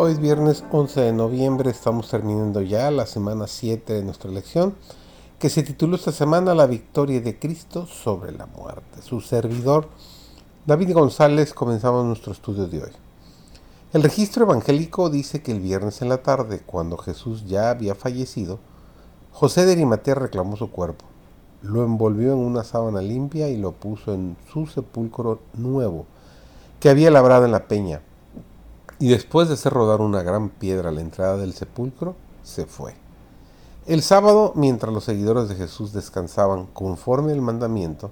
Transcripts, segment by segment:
Hoy es viernes 11 de noviembre, estamos terminando ya la semana 7 de nuestra lección, que se tituló esta semana La victoria de Cristo sobre la muerte. Su servidor, David González, comenzamos nuestro estudio de hoy. El registro evangélico dice que el viernes en la tarde, cuando Jesús ya había fallecido, José de Arimatea reclamó su cuerpo, lo envolvió en una sábana limpia y lo puso en su sepulcro nuevo, que había labrado en la peña y después de hacer rodar una gran piedra a la entrada del sepulcro, se fue. El sábado, mientras los seguidores de Jesús descansaban conforme al mandamiento,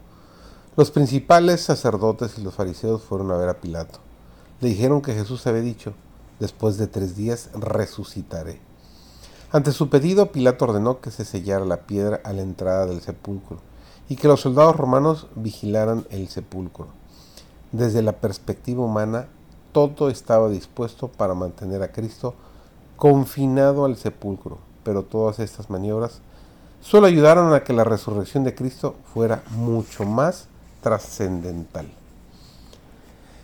los principales sacerdotes y los fariseos fueron a ver a Pilato. Le dijeron que Jesús había dicho, después de tres días resucitaré. Ante su pedido, Pilato ordenó que se sellara la piedra a la entrada del sepulcro y que los soldados romanos vigilaran el sepulcro. Desde la perspectiva humana, todo estaba dispuesto para mantener a Cristo confinado al sepulcro, pero todas estas maniobras solo ayudaron a que la resurrección de Cristo fuera mucho más trascendental.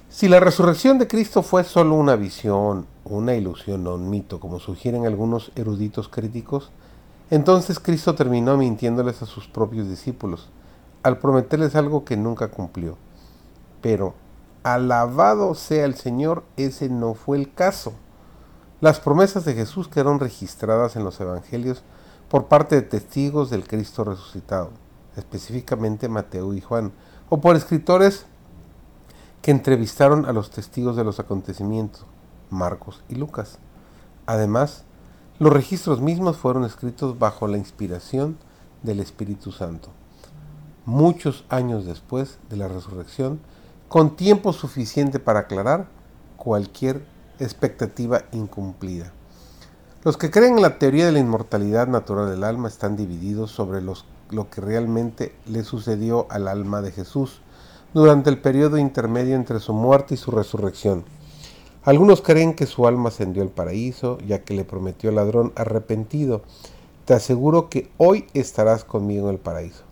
Si la resurrección de Cristo fue solo una visión, una ilusión o un mito, como sugieren algunos eruditos críticos, entonces Cristo terminó mintiéndoles a sus propios discípulos, al prometerles algo que nunca cumplió. Pero alabado sea el Señor, ese no fue el caso. Las promesas de Jesús quedaron registradas en los evangelios por parte de testigos del Cristo resucitado, específicamente Mateo y Juan, o por escritores que entrevistaron a los testigos de los acontecimientos, Marcos y Lucas. Además, los registros mismos fueron escritos bajo la inspiración del Espíritu Santo. Muchos años después de la resurrección, con tiempo suficiente para aclarar cualquier expectativa incumplida. Los que creen en la teoría de la inmortalidad natural del alma están divididos sobre lo que realmente le sucedió al alma de Jesús durante el periodo intermedio entre su muerte y su resurrección. Algunos creen que su alma ascendió al paraíso, ya que le prometió al ladrón arrepentido, te aseguro que hoy estarás conmigo en el paraíso.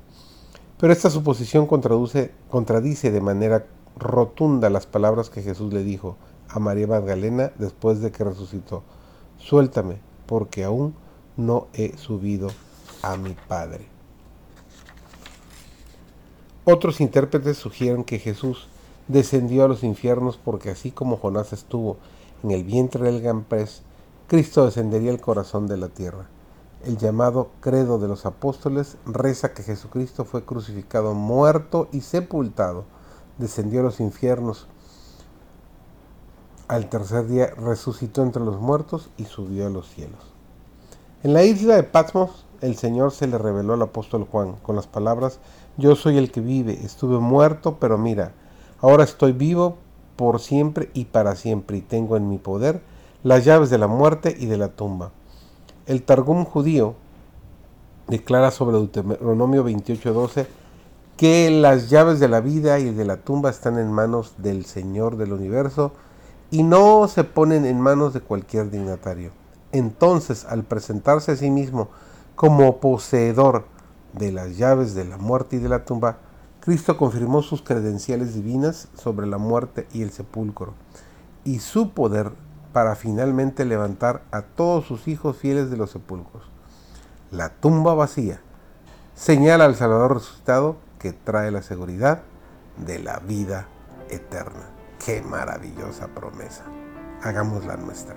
Pero esta suposición contradice de manera rotunda las palabras que Jesús le dijo a María Magdalena después de que resucitó. Suéltame, porque aún no he subido a mi Padre. Otros intérpretes sugieren que Jesús descendió a los infiernos porque así como Jonás estuvo en el vientre del gran Cristo descendería al corazón de la tierra. El llamado credo de los apóstoles reza que Jesucristo fue crucificado, muerto y sepultado descendió a los infiernos. Al tercer día resucitó entre los muertos y subió a los cielos. En la isla de Patmos, el Señor se le reveló al apóstol Juan con las palabras, Yo soy el que vive, estuve muerto, pero mira, ahora estoy vivo por siempre y para siempre, y tengo en mi poder las llaves de la muerte y de la tumba. El Targum judío declara sobre Deuteronomio 28:12, que las llaves de la vida y de la tumba están en manos del Señor del universo y no se ponen en manos de cualquier dignatario. Entonces, al presentarse a sí mismo como poseedor de las llaves de la muerte y de la tumba, Cristo confirmó sus credenciales divinas sobre la muerte y el sepulcro, y su poder para finalmente levantar a todos sus hijos fieles de los sepulcros. La tumba vacía señala al Salvador resucitado que trae la seguridad de la vida eterna. Qué maravillosa promesa. Hagámosla nuestra.